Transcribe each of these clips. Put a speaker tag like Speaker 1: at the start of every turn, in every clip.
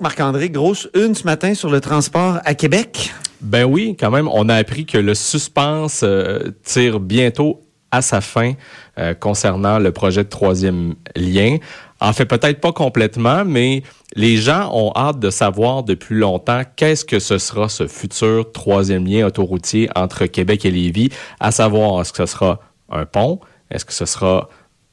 Speaker 1: Marc-André, grosse une ce matin sur le transport à Québec.
Speaker 2: Ben oui, quand même, on a appris que le suspense euh, tire bientôt à sa fin euh, concernant le projet de troisième lien. En fait, peut-être pas complètement, mais les gens ont hâte de savoir depuis longtemps qu'est-ce que ce sera ce futur troisième lien autoroutier entre Québec et Lévis, à savoir est-ce que ce sera un pont, est-ce que ce sera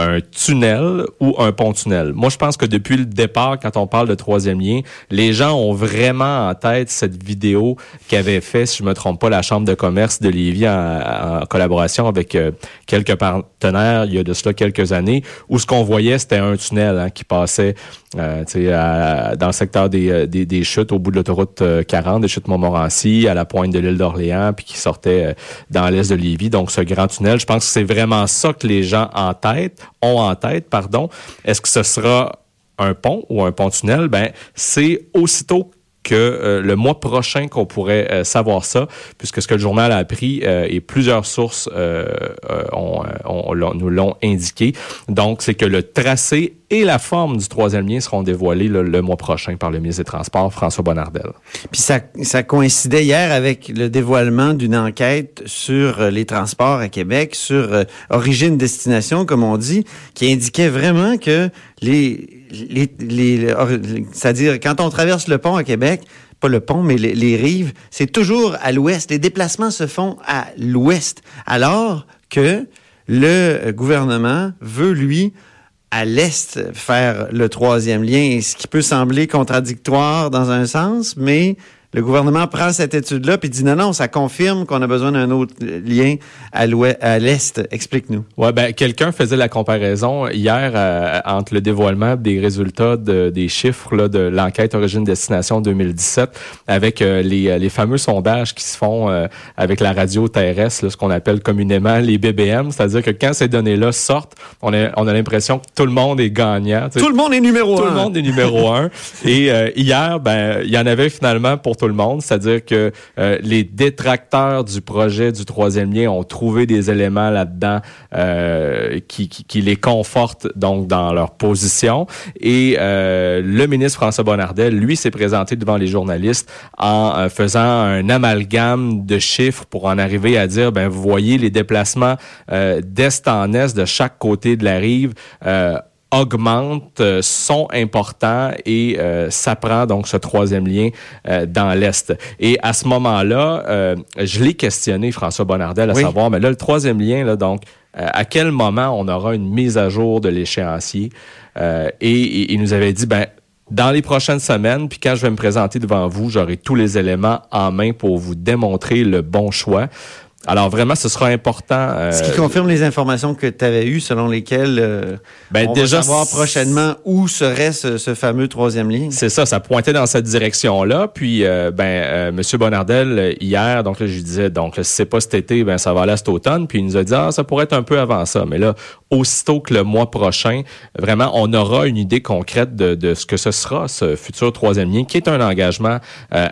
Speaker 2: un tunnel ou un pont-tunnel. Moi, je pense que depuis le départ, quand on parle de troisième lien, les gens ont vraiment en tête cette vidéo qu'avait fait, si je me trompe pas, la Chambre de commerce de Lévis en, collaboration avec euh, quelques partenaires il y a de cela quelques années, où ce qu'on voyait, c'était un tunnel hein, qui passait euh, à, dans le secteur des, euh, des, des, chutes au bout de l'autoroute 40, euh, des chutes Montmorency, à la pointe de l'île d'Orléans, puis qui sortait dans l'est de Lévis. Donc, ce grand tunnel, je pense que c'est vraiment ça que les gens en tête ont en tête, pardon. Est-ce que ce sera un pont ou un pont-tunnel? Ben, c'est aussitôt que euh, le mois prochain qu'on pourrait euh, savoir ça, puisque ce que le journal a appris euh, et plusieurs sources ont, nous l'ont indiqué. Donc, c'est que le tracé et la forme du troisième lien seront dévoilés le mois prochain par le ministre des Transports, François Bonnardel.
Speaker 1: Puis ça, ça coïncidait hier avec le dévoilement d'une enquête sur les transports à Québec, sur origine-destination, comme on dit, qui indiquait vraiment que les les, les, c'est-à-dire quand on traverse le pont à Québec, pas le pont, mais les, rives, c'est toujours à l'ouest. Les déplacements se font à l'ouest, alors que le gouvernement veut, lui, à l'est, faire le troisième lien, ce qui peut sembler contradictoire dans un sens, mais le gouvernement prend cette étude-là puis dit non, non, ça confirme qu'on a besoin d'un autre lien à l'Est. Explique-nous.
Speaker 2: Ouais, ben, quelqu'un faisait la comparaison hier euh, entre le dévoilement des résultats de, des chiffres là, de l'enquête Origine-Destination 2017 avec euh, les, euh, les fameux sondages qui se font avec la radio terrestre, ce qu'on appelle communément les BBM. C'est-à-dire que quand ces données-là sortent, on a, on a l'impression que tout le monde est gagnant.
Speaker 1: Tout le monde est numéro
Speaker 2: un.
Speaker 1: Tout
Speaker 2: le monde est numéro un. Et hier, ben, il y en avait finalement pour tout le monde, c'est-à-dire que euh, les détracteurs du projet du troisième lien ont trouvé des éléments là-dedans euh, qui, les confortent donc dans leur position. Et euh, le ministre François Bonnardel, lui, s'est présenté devant les journalistes en faisant un amalgame de chiffres pour en arriver à dire, ben vous voyez les déplacements d'est en est de chaque côté de la rive augmentent, euh, sont importants et euh, ça prend donc ce troisième lien euh, dans l'Est. Et à ce moment-là, euh, je l'ai questionné, François Bonnardel, à savoir, mais là, le troisième lien, là, donc, à quel moment on aura une mise à jour de l'échéancier? et, il nous avait dit, ben, dans les prochaines semaines, puis quand je vais me présenter devant vous, j'aurai tous les éléments en main pour vous démontrer le bon choix. Alors vraiment, ce sera important.
Speaker 1: Euh, ce qui confirme les informations que tu avais eues, selon lesquelles euh, ben, on déjà, va savoir prochainement où serait ce, ce fameux troisième lien.
Speaker 2: C'est ça, ça pointait dans cette direction-là. Puis, euh, ben, euh, Monsieur Bonardel hier, donc là, je lui disais, donc si c'est pas cet été, ben ça va aller cet automne. Puis il nous a dit, ah, ça pourrait être un peu avant ça. Mais là, aussitôt que le mois prochain, vraiment, on aura une idée concrète de, de ce que ce sera ce futur troisième lien, qui est un engagement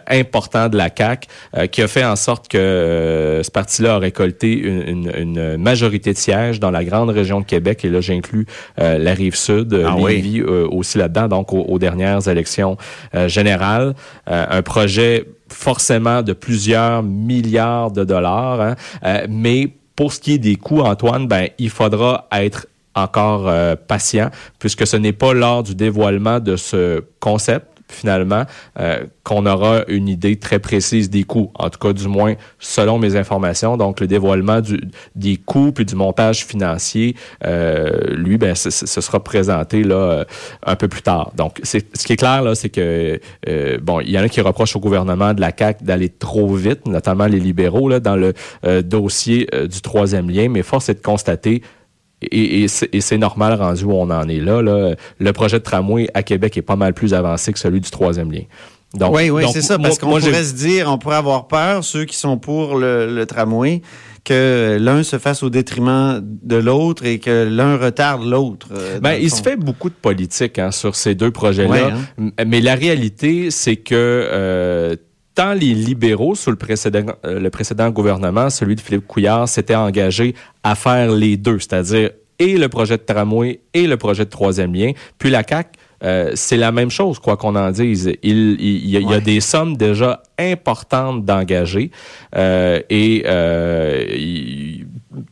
Speaker 2: important de la CAC, qui a fait en sorte que ce parti a récolté une, une, majorité de sièges dans la grande région de Québec. Et là, j'inclus euh, la rive sud, ah Lévis euh, aussi là-dedans, donc aux, dernières élections euh, générales. un projet forcément de plusieurs milliards de dollars. Hein. mais pour ce qui est des coûts, Antoine, ben il faudra être encore patient, puisque ce n'est pas lors du dévoilement de ce concept finalement, euh, qu'on aura une idée très précise des coûts, en tout cas du moins selon mes informations. Donc le dévoilement du, des coûts puis du montage financier, euh, lui, ben, ce, sera présenté là euh, un peu plus tard. Donc ce qui est clair là, c'est que bon, il y en a qui reprochent au gouvernement de la CAC d'aller trop vite, notamment les libéraux là, dans le dossier du troisième lien, mais force est de constater et, et c'est normal rendu où on en est là, là. Le projet de tramway à Québec est pas mal plus avancé que celui du troisième lien.
Speaker 1: Donc, oui, oui, c'est ça, parce qu'on pourrait se dire, on pourrait avoir peur, ceux qui sont pour le, tramway, que l'un se fasse au détriment de l'autre et que l'un retarde l'autre.
Speaker 2: Euh, ben, il se fait beaucoup de politique hein, sur ces deux projets-là, hein. mais la réalité, c'est que euh, tant les libéraux sous le précédent, euh, le précédent gouvernement, celui de Philippe Couillard, s'étaient engagés à faire les deux, c'est-à-dire et le projet de tramway et le projet de troisième lien. Puis la CAQ euh, c'est la même chose, quoi qu'on en dise. Il, il, y, a, des sommes déjà importantes d'engager euh, et euh,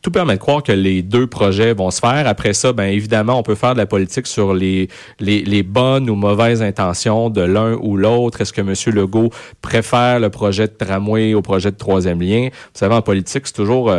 Speaker 2: tout permet de croire que les deux projets vont se faire. Après ça, ben évidemment, on peut faire de la politique sur les, les, les bonnes ou mauvaises intentions de l'un ou l'autre. Est-ce que M. Legault préfère le projet de tramway au projet de troisième lien? Vous savez, en politique, c'est toujours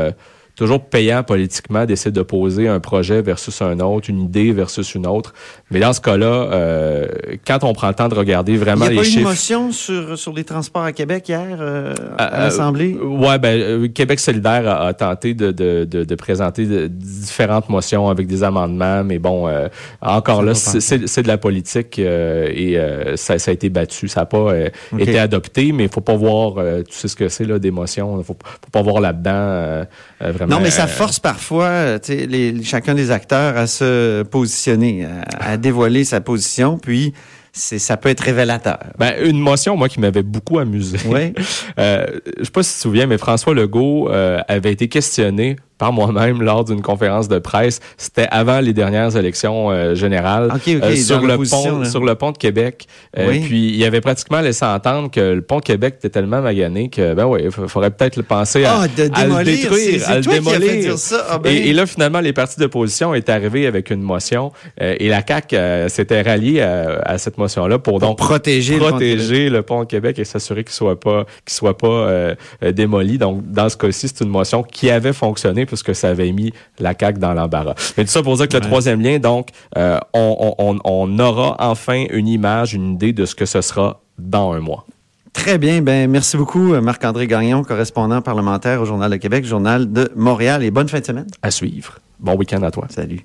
Speaker 2: toujours payant politiquement d'essayer d'opposer un projet versus un autre, une idée versus une autre. Mais dans ce cas-là, euh, quand on prend le temps de regarder vraiment les chiffres... Il
Speaker 1: y a pas une motion sur, sur les transports à Québec hier euh, à, l'Assemblée?
Speaker 2: Euh, ouais, ben, euh, Québec solidaire a, tenté de, de, de, de présenter différentes motions avec des amendements, mais bon, euh, encore là, c'est de la politique et ça, ça, a été battu. Ça n'a pas été adopté, mais il faut pas voir, tu sais ce que c'est, là, des motions. Il faut, faut pas voir là-dedans vraiment
Speaker 1: non, mais ça force parfois les, chacun des acteurs à se positionner, à, dévoiler sa position, puis c'est ça peut être révélateur.
Speaker 2: Ben, une motion, moi, qui m'avait beaucoup amusé. Oui. euh, je sais pas si tu te souviens, mais François Legault euh, avait été questionné par moi-même lors d'une conférence de presse. C'était avant les dernières élections euh, générales
Speaker 1: euh,
Speaker 2: sur le pont sur le pont de Québec. Euh, puis il avait pratiquement laissé entendre que le pont de Québec était tellement magané que ben ouais, il faudrait peut-être le penser à,
Speaker 1: ah, le détruire, à le démolir.
Speaker 2: Ah, ben. et, là finalement les partis d'opposition est arrivé avec une motion et la CAC s'était ralliée à, cette motion là pour, donc
Speaker 1: protéger,
Speaker 2: protéger le, pont de Québec et s'assurer qu'il soit pas qu'il soit pas démoli. Donc dans ce cas-ci, c'est une motion qui avait fonctionné puisque ça avait mis la CAQ dans l'embarras. Mais tout ça pour dire que le troisième lien, donc, euh, on, aura enfin une image, une idée de ce que ce sera dans un mois.
Speaker 1: Très bien. Ben, merci beaucoup, Marc-André Gagnon, correspondant parlementaire au Journal de Québec, Journal de Montréal. Et bonne fin de semaine.
Speaker 2: À suivre. Bon week-end à toi.
Speaker 1: Salut.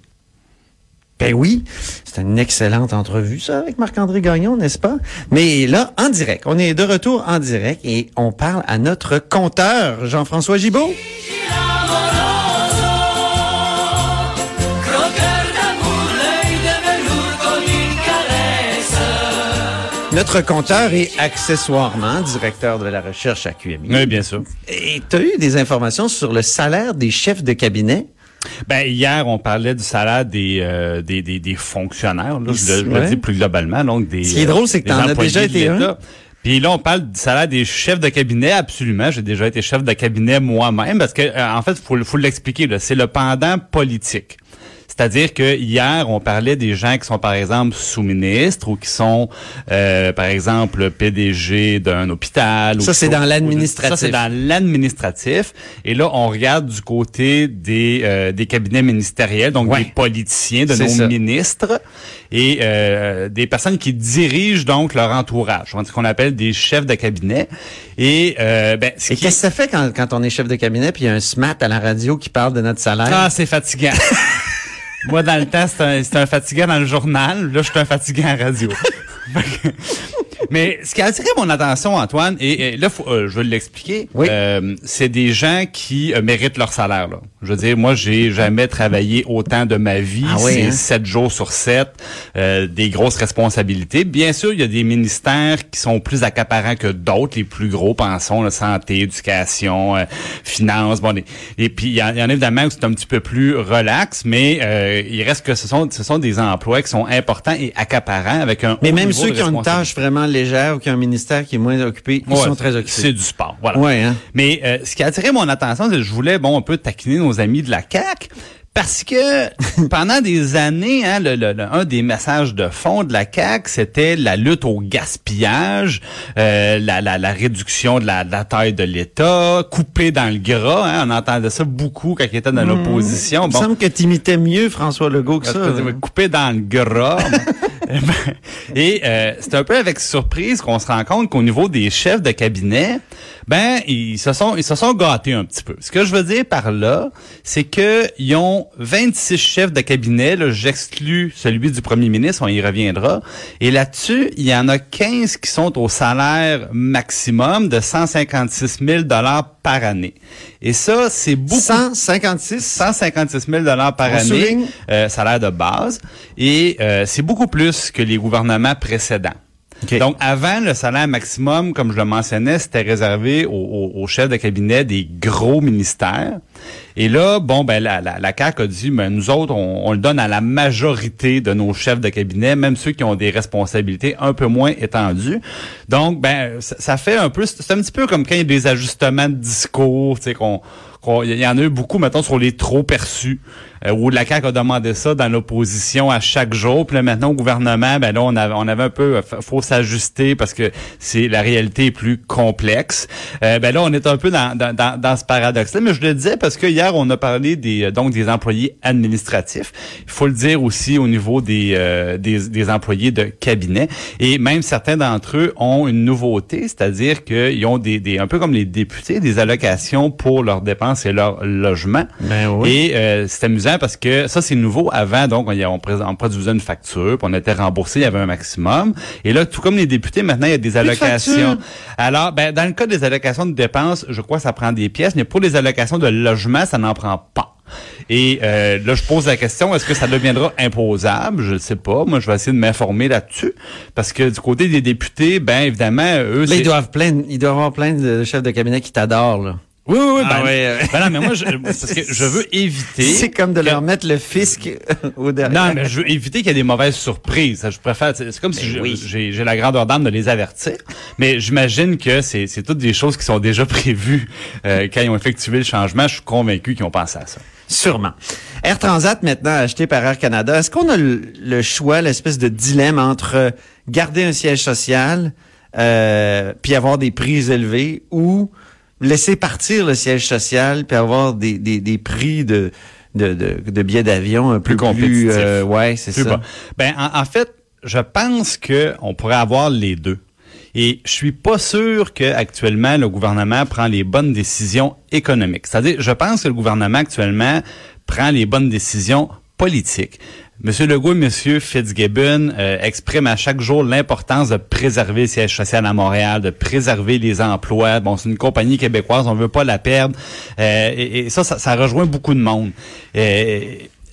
Speaker 1: Ben oui, c'est une excellente entrevue, ça, avec Marc-André Gagnon, n'est-ce pas? Mais là, en direct, on est de retour en direct et on parle à notre compteur, Jean-François Gibault. Notre compteur est accessoirement directeur de la recherche à QMI.
Speaker 3: Oui, bien sûr.
Speaker 1: Et tu as eu des informations sur le salaire des chefs de cabinet?
Speaker 3: Ben hier, on parlait du salaire des euh, des, des, fonctionnaires. Là, je, le, dis plus globalement, donc des.
Speaker 1: Ce qui est drôle, c'est que tu en as déjà été un.
Speaker 3: Puis là, on parle du salaire des chefs de cabinet. Absolument, j'ai déjà été chef de cabinet moi-même parce que euh, en fait, faut faut l'expliquer. C'est le pendant politique. C'est-à-dire que hier, on parlait des gens qui sont, par exemple, sous-ministres ou qui sont, euh, par exemple, PDG d'un hôpital.
Speaker 1: Ça, c'est dans l'administratif.
Speaker 3: Ça, c'est dans l'administratif. Et là, on regarde du côté des, euh, des cabinets ministériels, donc des politiciens, de nos ministres et euh, des personnes qui dirigent donc leur entourage, ce qu'on appelle des chefs de cabinet. Et, euh, ben,
Speaker 1: qu'est-ce que ça fait quand, quand on est chef de cabinet puis il y a un SMAT à la radio qui parle de notre salaire?
Speaker 3: Ah, c'est fatigant. Moi, dans le temps, c'était un, un dans le journal. Là, je suis un fatigant à radio. Mais ce qui a attiré mon attention, Antoine, et, là, euh, je vais l'expliquer, euh, c'est des gens qui euh, méritent leur salaire. Là. Je veux dire, moi, j'ai jamais travaillé autant de ma vie. Ah c'est hein? sept jours sur sept, des grosses responsabilités. Bien sûr, il y a des ministères qui sont plus accaparants que d'autres, les plus gros, pensons, la santé, éducation, finance. Bon, et puis, il y, en, a évidemment où c'est un petit peu plus relax, mais il reste que ce sont, ce sont des emplois qui sont importants et accaparants avec un
Speaker 1: Mais même ceux qui ont une tâche vraiment légère ou qui a un ministère qui est moins occupé, ils sont très occupés.
Speaker 3: C'est du sport, voilà.
Speaker 1: Ouais, hein?
Speaker 3: Mais euh, ce qui a attiré mon attention, c'est que je voulais bon un peu taquiner nos amis de la CAC parce que pendant des années, hein, le, un des messages de fond de la CAQ, c'était la lutte au gaspillage, euh, la, la, la, réduction de la, taille de l'État, couper dans le gras. Hein, on entendait ça beaucoup quand il était dans hmm. l'opposition.
Speaker 1: Bon, il semble que tu imitais mieux François Legault que ça.
Speaker 3: Couper dans le gras. Et euh, c'est un peu avec surprise qu'on se rend compte qu'au niveau des chefs de cabinet, ben ils se sont ils se sont gâtés un petit peu. Ce que je veux dire par là, c'est que ils ont ont 26 chefs de cabinet. J'exclus celui du premier ministre, on y reviendra. Et là-dessus, il y en a 15 qui sont au salaire maximum de 156 000 par année. Et ça, c'est beaucoup.
Speaker 1: 156?
Speaker 3: 156 000 par année, euh, salaire de base. Et euh, c'est beaucoup plus que les gouvernements précédents. Donc, avant, le salaire maximum, comme je le mentionnais, c'était réservé aux, chefs de cabinet des gros ministères. Et là, bon, ben la, la, la CAQ a dit, mais nous autres, on, le donne à la majorité de nos chefs de cabinet, même ceux qui ont des responsabilités un peu moins étendues. Donc, ben, ça, fait un peu, c'est un petit peu comme quand il y a des ajustements de discours, tu sais, qu'on il y en a eu beaucoup, maintenant sur les trop perçus, où la CAQ a demandé ça dans l'opposition à chaque jour. Puis là, maintenant, au gouvernement, ben là, on avait, on avait un peu, euh, faut s'ajuster parce que c'est la réalité est plus complexe. Euh, ben là, on est un peu dans, dans, dans, ce paradoxe-là. Mais je le disais parce que hier, on a parlé des donc des employés administratifs. Il faut le dire aussi au niveau des, des, des, employés de cabinet. Et même certains d'entre eux ont une nouveauté, c'est-à-dire qu'ils ont des, des, un peu comme les députés, des allocations pour leurs dépenses c'est leur logement.
Speaker 1: Ben oui.
Speaker 3: Et euh, c'est amusant parce que ça, c'est nouveau. Avant, donc, on, on, on produisait une facture, puis on était remboursé, il y avait un maximum. Et là, tout comme les députés, maintenant, il y a des allocations. Alors, ben, dans le cas des allocations de dépenses, je crois que ça prend des pièces, mais pour les allocations de logement, ça n'en prend pas. Et euh, là, je pose la question, est-ce que ça deviendra imposable? Je ne sais pas. Moi, je vais essayer de m'informer là-dessus. Parce que du côté des députés, ben évidemment, eux...
Speaker 1: Là, ils doivent, plein, ils doivent avoir plein de chefs de cabinet qui t'adorent. là.
Speaker 3: Oui, oui, oui. Ah, ben, ouais, ben non, mais moi, je, parce que je veux éviter.
Speaker 1: C'est comme de leur mettre le fisc au derrière.
Speaker 3: Non, mais je veux éviter qu'il y ait des mauvaises surprises. Je préfère. C'est comme si ben j'ai la grandeur d'âme de les avertir. Mais j'imagine que c'est toutes des choses qui sont déjà prévues euh, quand ils ont effectué le changement. Je suis convaincu qu'ils ont pensé à ça.
Speaker 1: Sûrement. Air Transat, maintenant acheté par Air Canada, est-ce qu'on a le, choix, l'espèce de dilemme entre garder un siège social euh, puis avoir des prix élevés ou laisser partir le siège social puis avoir des, des, des prix de, de, de, billets d'avion un peu plus compétitifs. Euh, ouais, c'est ça.
Speaker 3: Ben, en, fait, je pense que on pourrait avoir les deux. Et je suis pas sûr que actuellement le gouvernement prend les bonnes décisions économiques. C'est-à-dire, je pense que le gouvernement actuellement prend les bonnes décisions politiques. Monsieur Legault et Monsieur Fitzgibbon euh, expriment à chaque jour l'importance de préserver le siège social à Montréal, de préserver les emplois. Bon, c'est une compagnie québécoise, on veut pas la perdre. Euh, et, ça, ça, rejoint beaucoup de monde. Euh,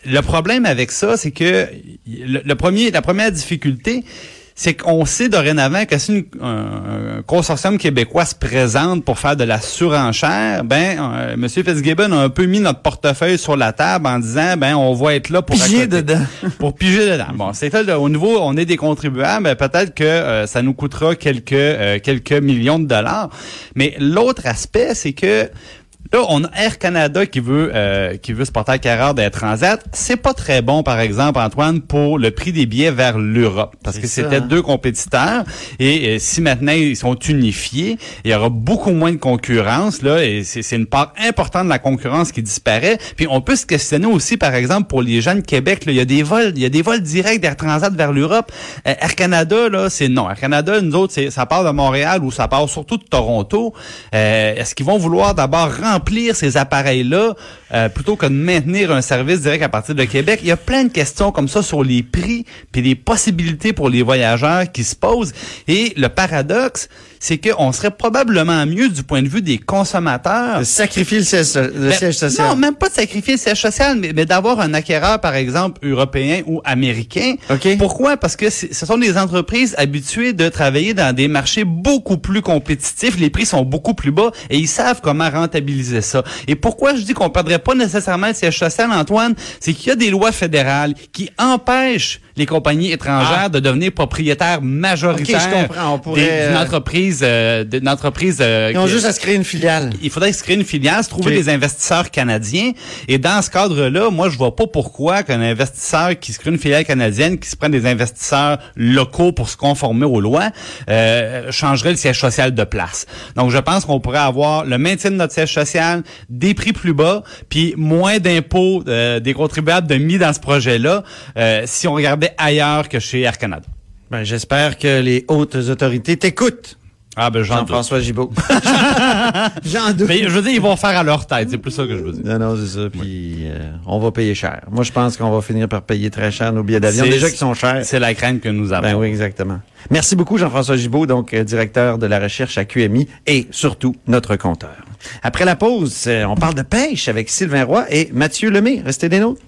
Speaker 3: le problème avec ça, c'est que le, premier, la première difficulté, c'est qu'on sait dorénavant que si un, consortium québécois se présente pour faire de la surenchère, ben euh, M. Fitzgibbon a un peu mis notre portefeuille sur la table en disant ben on va être là pour
Speaker 1: piger dedans.
Speaker 3: pour piger dedans. Bon, c'est au niveau on est des contribuables, ben, peut-être que euh, ça nous coûtera quelques euh, quelques millions de dollars. Mais l'autre aspect, c'est que Là, on a Air Canada qui veut euh, qui veut se porter à carrière d'Air Transat. C'est pas très bon, par exemple, Antoine, pour le prix des billets vers l'Europe, parce que c'était hein. deux compétiteurs. Et, si maintenant ils sont unifiés, il y aura beaucoup moins de concurrence là, et c'est une part importante de la concurrence qui disparaît. Puis on peut se questionner aussi, par exemple, pour les gens de Québec, là, il y a des vols, il y a des vols directs d'Air Transat vers l'Europe. Euh, Air Canada, là, c'est non. Air Canada, nous autres, ça part de Montréal ou ça part surtout de Toronto. Euh, est-ce qu'ils vont vouloir d'abord remplir ces appareils-là euh, plutôt que de maintenir un service direct à partir de Québec. Il y a plein de questions comme ça sur les prix puis les possibilités pour les voyageurs qui se posent. Et le paradoxe, c'est qu'on serait probablement mieux du point de vue des consommateurs.
Speaker 1: De sacrifier le siège, ben, social.
Speaker 3: Non, même pas de sacrifier le siège social, mais, d'avoir un acquéreur, par exemple, européen ou américain. Pourquoi? Parce que ce sont des entreprises habituées de travailler dans des marchés beaucoup plus compétitifs. Les prix sont beaucoup plus bas et ils savent comment rentabiliser ça. Et pourquoi je dis qu'on perdrait pas nécessairement le siège social, Antoine? C'est qu'il y a des lois fédérales qui empêchent les compagnies étrangères ah. de devenir propriétaires majoritaires d'une euh, entreprise. Euh, d'une entreprise
Speaker 1: euh, Ils ont juste à se créer une filiale.
Speaker 3: Il faudrait se créer une filiale, se trouver des investisseurs canadiens. Et dans ce cadre-là, moi, je vois pas pourquoi qu'un investisseur qui se crée une filiale canadienne, qui se prend des investisseurs locaux pour se conformer aux lois, euh, changerait le siège social de place. Donc, je pense qu'on pourrait avoir le maintien de notre siège social, des prix plus bas, puis moins d'impôts des contribuables de mis dans ce projet-là. si on regardait ailleurs que chez Air Canada.
Speaker 1: Ben, j'espère que les hautes autorités t'écoutent.
Speaker 3: Ah ben
Speaker 1: Jean-François Gibault. J'en doute.
Speaker 3: Mais je veux dire, ils vont faire à leur tête, c'est plus ça que je veux dire.
Speaker 1: Non, non, c'est ça. Puis euh, on va payer cher. Moi, je pense qu'on va finir par payer très cher nos billets d'avion, déjà qui sont chers.
Speaker 3: C'est la crainte que nous avons.
Speaker 1: Ben oui, exactement. Merci beaucoup, Jean-François Gibault, donc euh, directeur de la recherche à QMI et surtout notre compteur. Après la pause, euh, on parle de pêche avec Sylvain Roy et Mathieu Lemay. Restez des nôtres.